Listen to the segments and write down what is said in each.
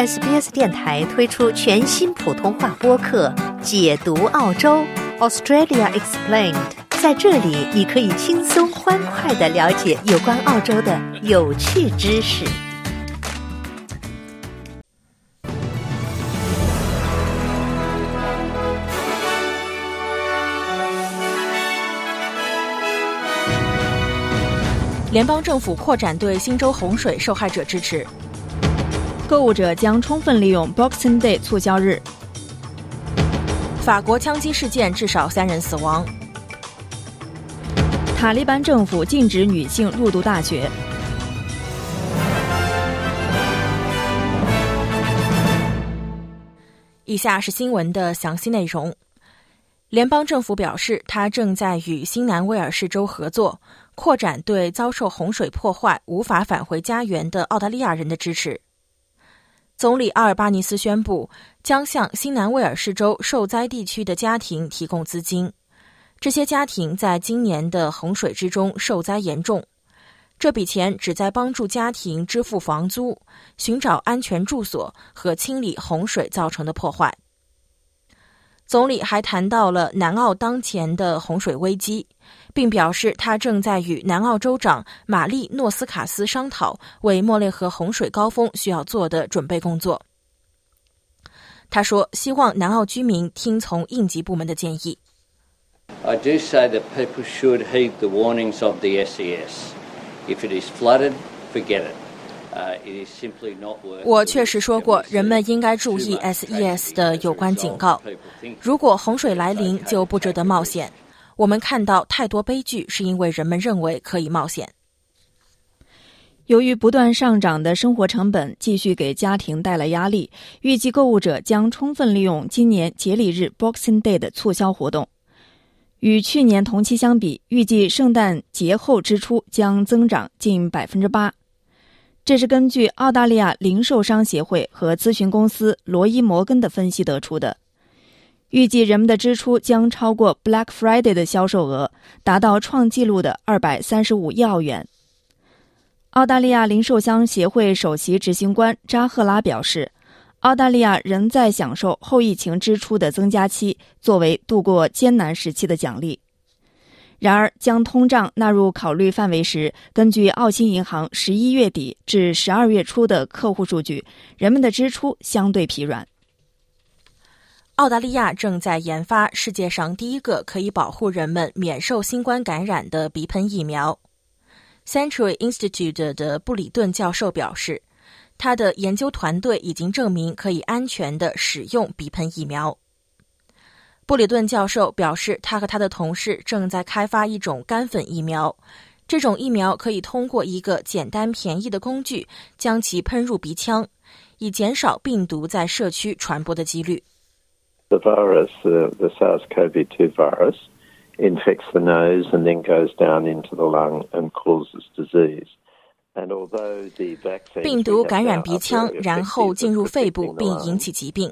SBS 电台推出全新普通话播客《解读澳洲 Australia Explained》。在这里，你可以轻松欢快的了解有关澳洲的有趣知识。联邦政府扩展对新州洪水受害者支持。购物者将充分利用 Boxing Day 促销日。法国枪击事件至少三人死亡。塔利班政府禁止女性入读大学。以下是新闻的详细内容。联邦政府表示，他正在与新南威尔士州合作。扩展对遭受洪水破坏、无法返回家园的澳大利亚人的支持。总理阿尔巴尼斯宣布，将向新南威尔士州受灾地区的家庭提供资金。这些家庭在今年的洪水之中受灾严重。这笔钱旨在帮助家庭支付房租、寻找安全住所和清理洪水造成的破坏。总理还谈到了南澳当前的洪水危机。并表示，他正在与南澳州长玛丽诺斯卡斯商讨为莫雷河洪水高峰需要做的准备工作。他说：“希望南澳居民听从应急部门的建议。” I do say that people should heed the warnings of the SES. If it is flooded, forget it. It is simply not worth. 我确实说过，人们应该注意 SES 的有关警告。如果洪水来临，就不值得冒险。我们看到太多悲剧，是因为人们认为可以冒险。由于不断上涨的生活成本继续给家庭带来压力，预计购物者将充分利用今年节礼日 Boxing Day 的促销活动。与去年同期相比，预计圣诞节后支出将增长近百分之八。这是根据澳大利亚零售商协会和咨询公司罗伊摩根的分析得出的。预计人们的支出将超过 Black Friday 的销售额，达到创纪录的二百三十五亿澳元。澳大利亚零售商协会首席执行官扎赫拉表示，澳大利亚仍在享受后疫情支出的增加期，作为度过艰难时期的奖励。然而，将通胀纳入考虑范围时，根据澳新银行十一月底至十二月初的客户数据，人们的支出相对疲软。澳大利亚正在研发世界上第一个可以保护人们免受新冠感染的鼻喷疫苗。Century Institute 的布里顿教授表示，他的研究团队已经证明可以安全的使用鼻喷疫苗。布里顿教授表示，他和他的同事正在开发一种干粉疫苗，这种疫苗可以通过一个简单便宜的工具将其喷入鼻腔，以减少病毒在社区传播的几率。The virus, uh, the SARS-CoV-2 virus, infects the nose and then goes down into the lung and causes disease. 病毒感染鼻腔，然后进入肺部并引起疾病。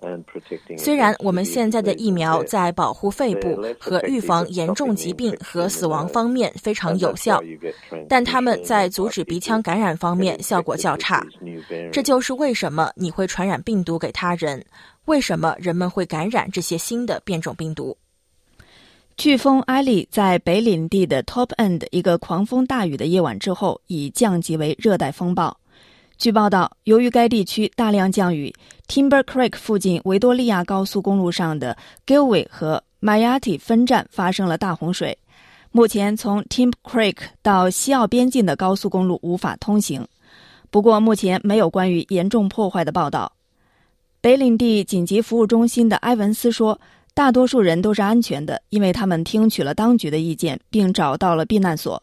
虽然我们现在的疫苗在保护肺部和预防严重疾病和死亡方面非常有效，但它们在阻止鼻腔感染方面效果较差。这就是为什么你会传染病毒给他人。为什么人们会感染这些新的变种病毒？飓风艾利在北领地的 Top End 一个狂风大雨的夜晚之后，已降级为热带风暴。据报道，由于该地区大量降雨，Timber Creek 附近维多利亚高速公路上的 Gilway 和 Mayati 分站发生了大洪水。目前，从 Timber Creek 到西澳边境的高速公路无法通行。不过，目前没有关于严重破坏的报道。北领地紧急服务中心的埃文斯说：“大多数人都是安全的，因为他们听取了当局的意见，并找到了避难所。”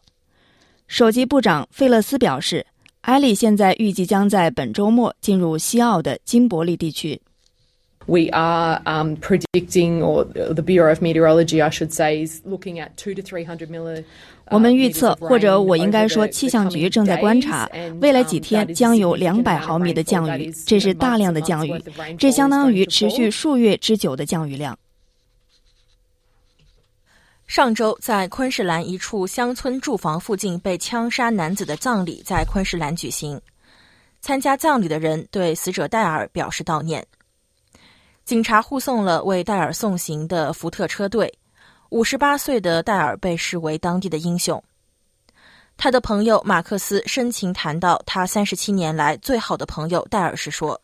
首席部长费勒斯表示：“埃利现在预计将在本周末进入西澳的金伯利地区。” We are um, predicting, or the Bureau of Meteorology, I should say, is looking at two to three hundred millimeter. 我们预测，或者我应该说，气象局正在观察，未来几天将有两百毫米的降雨，这是大量的降雨，这相当于持续数月之久的降雨量。上周，在昆士兰一处乡村住房附近被枪杀男子的葬礼在昆士兰举行。参加葬礼的人对死者戴尔表示悼念。警察护送了为戴尔送行的福特车队。五十八岁的戴尔被视为当地的英雄。他的朋友马克思深情谈到他三十七年来最好的朋友戴尔时说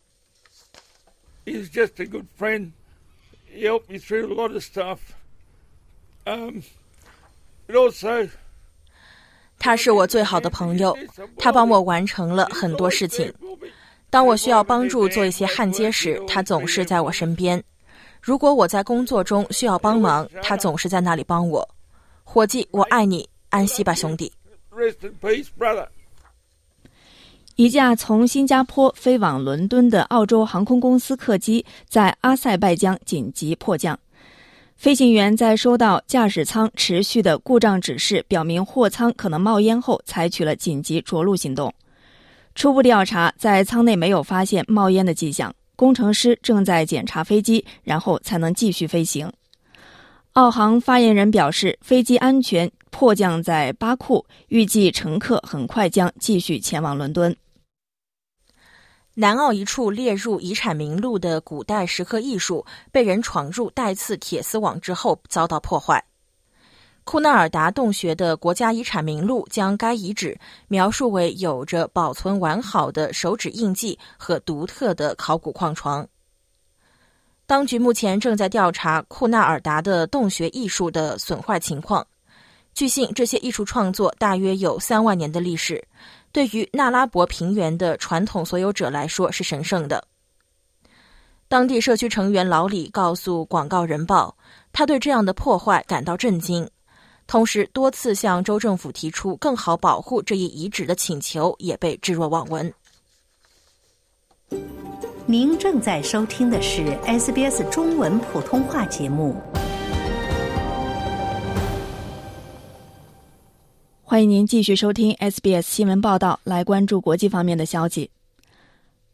：“He's just a good friend. He helped me through a lot of stuff. Um, but also.” 他是我最好的朋友，他帮我完成了很多事情。当我需要帮助做一些焊接时，他总是在我身边。如果我在工作中需要帮忙，他总是在那里帮我。伙计，我爱你，安息吧，兄弟。一架从新加坡飞往伦敦的澳洲航空公司客机在阿塞拜疆紧急迫降，飞行员在收到驾驶舱持续的故障指示，表明货舱可能冒烟后，采取了紧急着陆行动。初步调查，在舱内没有发现冒烟的迹象。工程师正在检查飞机，然后才能继续飞行。澳航发言人表示，飞机安全迫降在巴库，预计乘客很快将继续前往伦敦。南澳一处列入遗产名录的古代石刻艺术被人闯入带刺铁丝网之后遭到破坏。库纳尔达洞穴的国家遗产名录将该遗址描述为有着保存完好的手指印记和独特的考古矿床。当局目前正在调查库纳尔达的洞穴艺术的损坏情况。据信，这些艺术创作大约有三万年的历史，对于纳拉伯平原的传统所有者来说是神圣的。当地社区成员老李告诉《广告人报》，他对这样的破坏感到震惊。同时，多次向州政府提出更好保护这一遗址的请求也被置若罔闻。您正在收听的是 SBS 中文普通话节目。欢迎您继续收听 SBS 新闻报道，来关注国际方面的消息。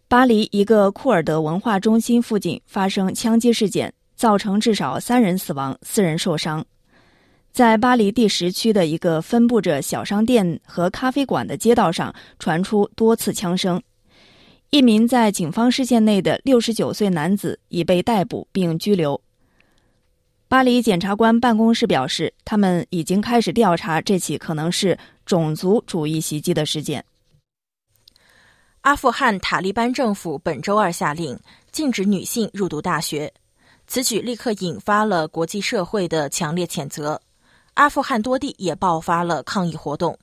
巴黎一个库尔德文化中心附近发生枪击事件，造成至少三人死亡，四人受伤。在巴黎第十区的一个分布着小商店和咖啡馆的街道上，传出多次枪声。一名在警方视线内的六十九岁男子已被逮捕并拘留。巴黎检察官办公室表示，他们已经开始调查这起可能是种族主义袭击的事件。阿富汗塔利班政府本周二下令禁止女性入读大学，此举立刻引发了国际社会的强烈谴责。阿富汗多地也爆发了抗议活动，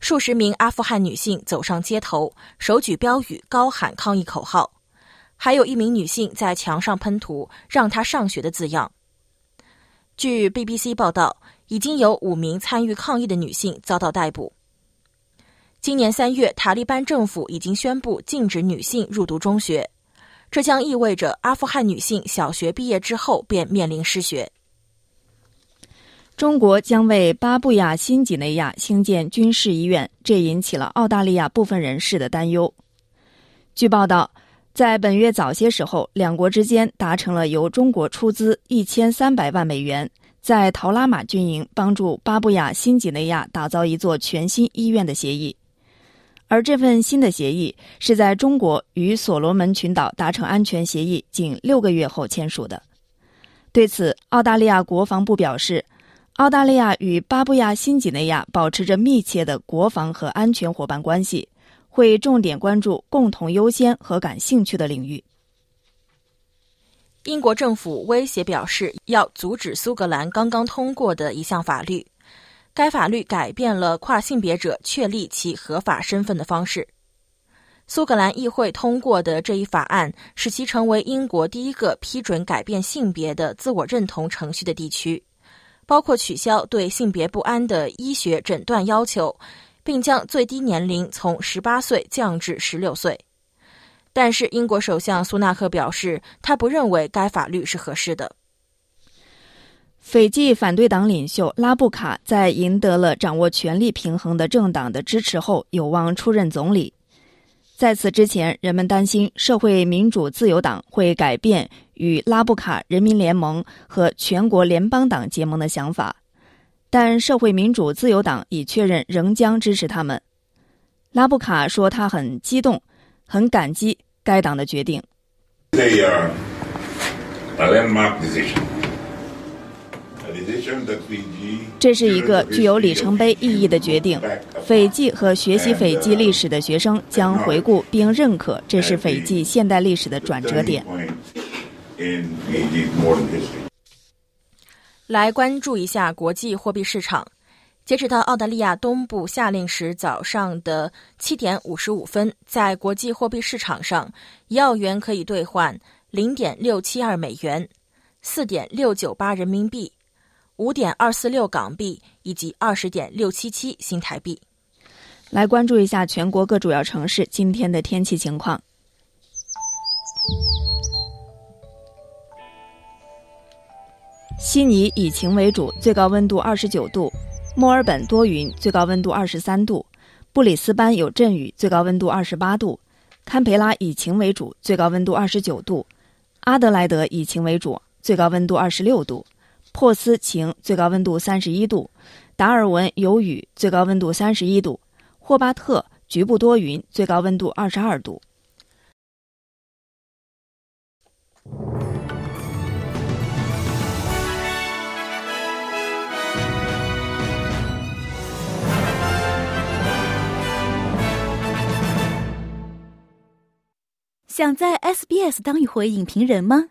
数十名阿富汗女性走上街头，手举标语，高喊抗议口号。还有一名女性在墙上喷涂“让她上学”的字样。据 BBC 报道，已经有五名参与抗议的女性遭到逮捕。今年三月，塔利班政府已经宣布禁止女性入读中学，这将意味着阿富汗女性小学毕业之后便面临失学。中国将为巴布亚新几内亚兴建军事医院，这引起了澳大利亚部分人士的担忧。据报道，在本月早些时候，两国之间达成了由中国出资一千三百万美元，在陶拉马军营帮助巴布亚新几内亚打造一座全新医院的协议。而这份新的协议是在中国与所罗门群岛达成安全协议仅六个月后签署的。对此，澳大利亚国防部表示。澳大利亚与巴布亚新几内亚保持着密切的国防和安全伙伴关系，会重点关注共同优先和感兴趣的领域。英国政府威胁表示要阻止苏格兰刚刚通过的一项法律，该法律改变了跨性别者确立其合法身份的方式。苏格兰议会通过的这一法案，使其成为英国第一个批准改变性别的自我认同程序的地区。包括取消对性别不安的医学诊断要求，并将最低年龄从十八岁降至十六岁。但是，英国首相苏纳克表示，他不认为该法律是合适的。斐济反对党领袖拉布卡在赢得了掌握权力平衡的政党的支持后，有望出任总理。在此之前，人们担心社会民主自由党会改变与拉布卡人民联盟和全国联邦党结盟的想法，但社会民主自由党已确认仍将支持他们。拉布卡说他很激动，很感激该党的决定。这是一个具有里程碑意义的决定。斐济和学习斐济历史的学生将回顾并认可这是斐济现代历史的转折点。来关注一下国际货币市场。截止到澳大利亚东部夏令时早上的七点五十五分，在国际货币市场上，一澳元可以兑换零点六七二美元、四点六九八人民币、五点二四六港币以及二十点六七七新台币。来关注一下全国各主要城市今天的天气情况。悉尼以晴为主，最高温度二十九度；墨尔本多云，最高温度二十三度；布里斯班有阵雨，最高温度二十八度；堪培拉以晴为主，最高温度二十九度；阿德莱德以晴为主，最高温度二十六度；珀斯晴，最高温度三十一度；达尔文有雨，最高温度三十一度；霍巴特局部多云，最高温度二十二度。想在 SBS 当一回影评人吗